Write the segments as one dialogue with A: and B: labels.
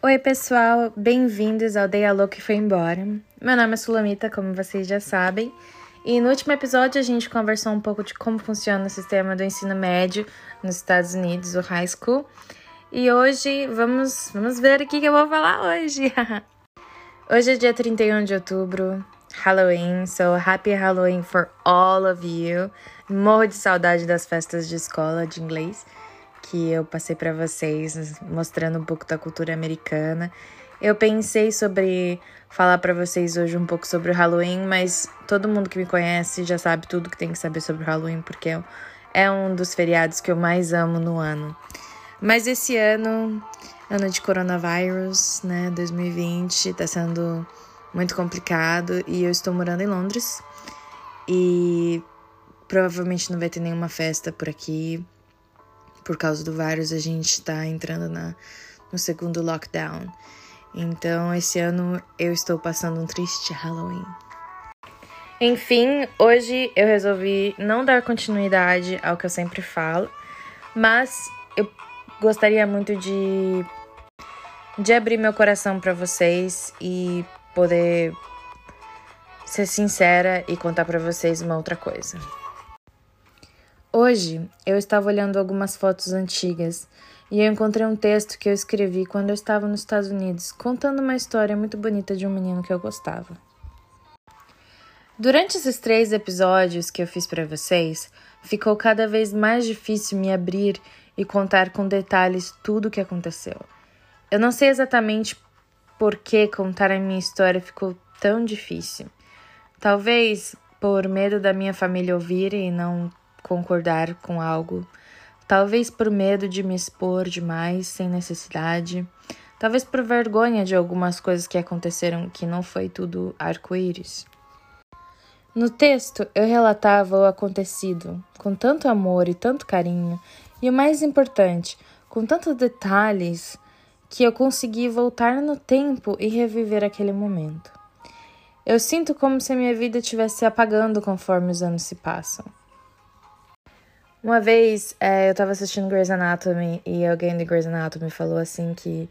A: Oi, pessoal, bem-vindos ao Day Alô que foi embora. Meu nome é Sulamita, como vocês já sabem, e no último episódio a gente conversou um pouco de como funciona o sistema do ensino médio nos Estados Unidos, o high school. E hoje vamos, vamos ver o que eu vou falar hoje. hoje é dia 31 de outubro, Halloween, so happy Halloween for all of you. Morro de saudade das festas de escola de inglês que eu passei para vocês, mostrando um pouco da cultura americana. Eu pensei sobre falar para vocês hoje um pouco sobre o Halloween, mas todo mundo que me conhece já sabe tudo que tem que saber sobre o Halloween, porque é um dos feriados que eu mais amo no ano. Mas esse ano, ano de coronavírus, né, 2020, tá sendo muito complicado e eu estou morando em Londres e provavelmente não vai ter nenhuma festa por aqui. Por causa do vírus, a gente tá entrando na, no segundo lockdown. Então, esse ano eu estou passando um triste Halloween. Enfim, hoje eu resolvi não dar continuidade ao que eu sempre falo, mas eu gostaria muito de, de abrir meu coração para vocês e poder ser sincera e contar para vocês uma outra coisa. Hoje eu estava olhando algumas fotos antigas e eu encontrei um texto que eu escrevi quando eu estava nos Estados Unidos, contando uma história muito bonita de um menino que eu gostava. Durante esses três episódios que eu fiz para vocês, ficou cada vez mais difícil me abrir e contar com detalhes tudo o que aconteceu. Eu não sei exatamente por que contar a minha história ficou tão difícil. Talvez por medo da minha família ouvir e não concordar com algo talvez por medo de me expor demais sem necessidade, talvez por vergonha de algumas coisas que aconteceram que não foi tudo arco-íris. No texto, eu relatava o acontecido com tanto amor e tanto carinho, e o mais importante, com tantos detalhes, que eu consegui voltar no tempo e reviver aquele momento. Eu sinto como se a minha vida estivesse apagando conforme os anos se passam. Uma vez é, eu tava assistindo Grey's Anatomy e alguém de Grey's Anatomy falou assim que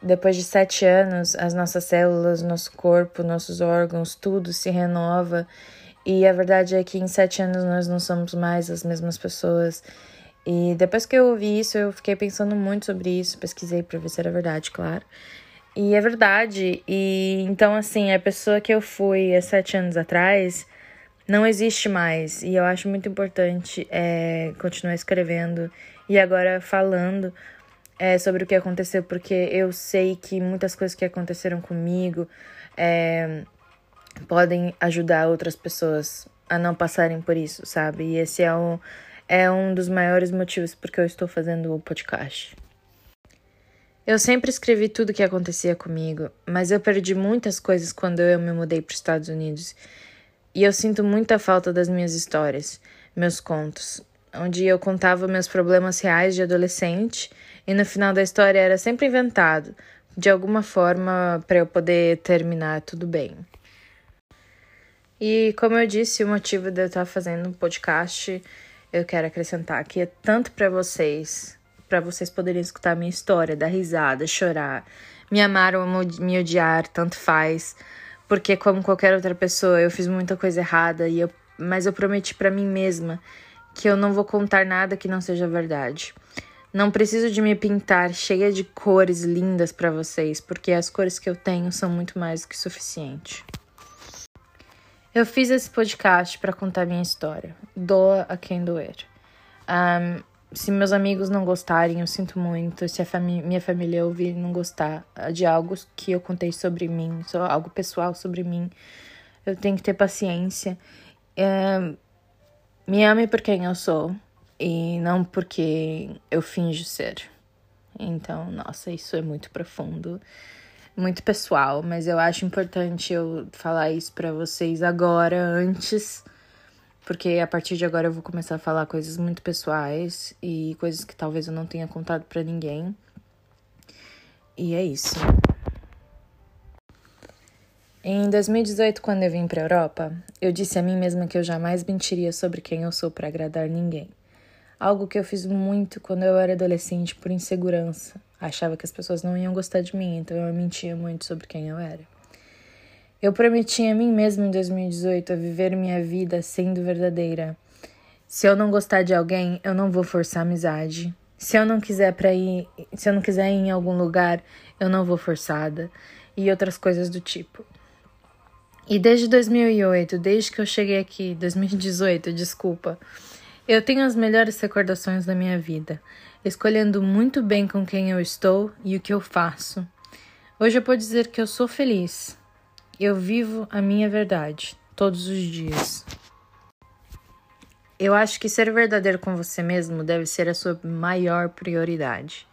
A: depois de sete anos as nossas células, nosso corpo, nossos órgãos, tudo se renova. E a verdade é que em sete anos nós não somos mais as mesmas pessoas. E depois que eu ouvi isso, eu fiquei pensando muito sobre isso, pesquisei para ver se era verdade, claro. E é verdade. E então, assim, a pessoa que eu fui há sete anos atrás não existe mais. E eu acho muito importante é, continuar escrevendo e agora falando é, sobre o que aconteceu, porque eu sei que muitas coisas que aconteceram comigo é, podem ajudar outras pessoas a não passarem por isso, sabe? E esse é um, é um dos maiores motivos porque eu estou fazendo o podcast. Eu sempre escrevi tudo o que acontecia comigo, mas eu perdi muitas coisas quando eu me mudei para os Estados Unidos. E eu sinto muita falta das minhas histórias, meus contos, onde eu contava meus problemas reais de adolescente e no final da história era sempre inventado, de alguma forma para eu poder terminar tudo bem. E como eu disse, o motivo de eu estar fazendo um podcast, eu quero acrescentar que é tanto para vocês, para vocês poderem escutar minha história, dar risada, chorar, me amar ou me odiar, tanto faz porque como qualquer outra pessoa, eu fiz muita coisa errada e eu, mas eu prometi para mim mesma que eu não vou contar nada que não seja verdade. Não preciso de me pintar cheia de cores lindas para vocês, porque as cores que eu tenho são muito mais do que suficiente. Eu fiz esse podcast para contar minha história. Doa a quem doer. Um, se meus amigos não gostarem, eu sinto muito. Se a fami minha família ouvir não gostar de algo que eu contei sobre mim, algo pessoal sobre mim, eu tenho que ter paciência. É, me ame por quem eu sou e não porque eu finjo ser. Então, nossa, isso é muito profundo, muito pessoal, mas eu acho importante eu falar isso para vocês agora, antes porque a partir de agora eu vou começar a falar coisas muito pessoais e coisas que talvez eu não tenha contado para ninguém. E é isso. Em 2018, quando eu vim para a Europa, eu disse a mim mesma que eu jamais mentiria sobre quem eu sou para agradar ninguém. Algo que eu fiz muito quando eu era adolescente por insegurança. Achava que as pessoas não iam gostar de mim, então eu mentia muito sobre quem eu era. Eu prometi a mim mesma em 2018 a viver minha vida sendo verdadeira. Se eu não gostar de alguém, eu não vou forçar amizade. Se eu não quiser para ir, se eu não quiser ir em algum lugar, eu não vou forçada e outras coisas do tipo. E desde 2008, desde que eu cheguei aqui, 2018, desculpa, eu tenho as melhores recordações da minha vida, escolhendo muito bem com quem eu estou e o que eu faço. Hoje eu posso dizer que eu sou feliz. Eu vivo a minha verdade todos os dias. Eu acho que ser verdadeiro com você mesmo deve ser a sua maior prioridade.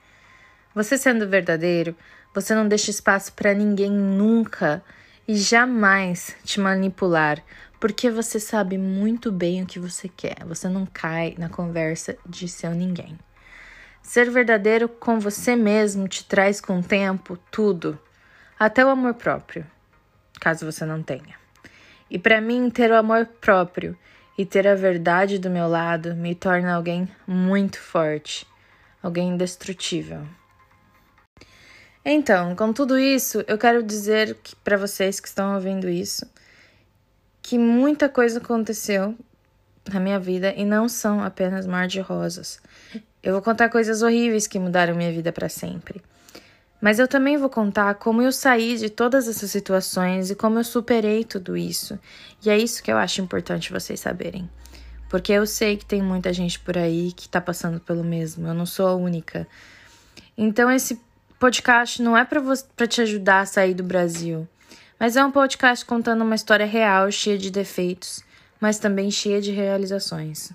A: Você sendo verdadeiro, você não deixa espaço para ninguém nunca e jamais te manipular, porque você sabe muito bem o que você quer. Você não cai na conversa de seu ninguém. Ser verdadeiro com você mesmo te traz com o tempo tudo, até o amor próprio, caso você não tenha. E para mim, ter o amor próprio e ter a verdade do meu lado me torna alguém muito forte, alguém indestrutível. Então, com tudo isso, eu quero dizer para vocês que estão ouvindo isso que muita coisa aconteceu na minha vida e não são apenas mar de rosas. Eu vou contar coisas horríveis que mudaram minha vida para sempre. Mas eu também vou contar como eu saí de todas essas situações e como eu superei tudo isso. E é isso que eu acho importante vocês saberem. Porque eu sei que tem muita gente por aí que tá passando pelo mesmo. Eu não sou a única. Então esse podcast não é para te ajudar a sair do Brasil, mas é um podcast contando uma história real, cheia de defeitos, mas também cheia de realizações.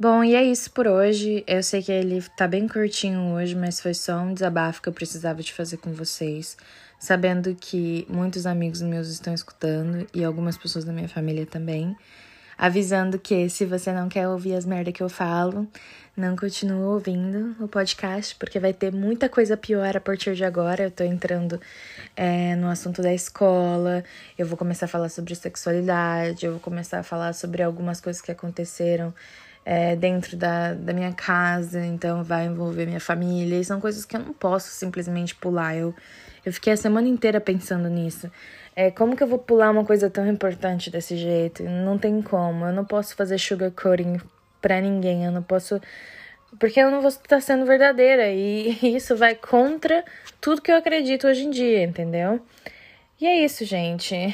A: Bom, e é isso por hoje. Eu sei que ele tá bem curtinho hoje, mas foi só um desabafo que eu precisava de fazer com vocês, sabendo que muitos amigos meus estão escutando e algumas pessoas da minha família também avisando que se você não quer ouvir as merda que eu falo, não continue ouvindo o podcast, porque vai ter muita coisa pior a partir de agora. Eu tô entrando é, no assunto da escola, eu vou começar a falar sobre sexualidade, eu vou começar a falar sobre algumas coisas que aconteceram é, dentro da, da minha casa, então vai envolver minha família, e são coisas que eu não posso simplesmente pular. Eu, eu fiquei a semana inteira pensando nisso. É, como que eu vou pular uma coisa tão importante desse jeito? Não tem como. Eu não posso fazer sugarcoating pra ninguém. Eu não posso. Porque eu não vou estar sendo verdadeira. E isso vai contra tudo que eu acredito hoje em dia, entendeu? E é isso, gente.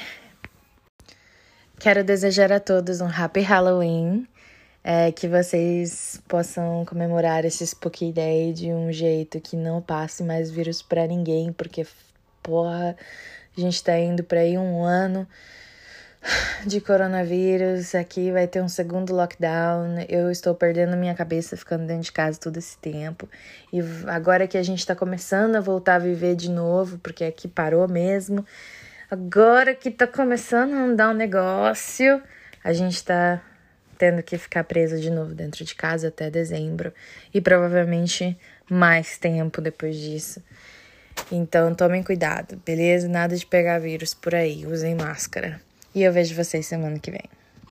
A: Quero desejar a todos um Happy Halloween. É, que vocês possam comemorar esse Spooky Day de um jeito que não passe mais vírus para ninguém, porque, porra, a gente está indo para aí um ano de coronavírus. Aqui vai ter um segundo lockdown. Eu estou perdendo minha cabeça ficando dentro de casa todo esse tempo. E agora que a gente está começando a voltar a viver de novo, porque aqui parou mesmo. Agora que está começando a andar um negócio, a gente está tendo que ficar preso de novo dentro de casa até dezembro e provavelmente mais tempo depois disso. Então tomem cuidado, beleza? Nada de pegar vírus por aí, usem máscara. E eu vejo vocês semana que vem.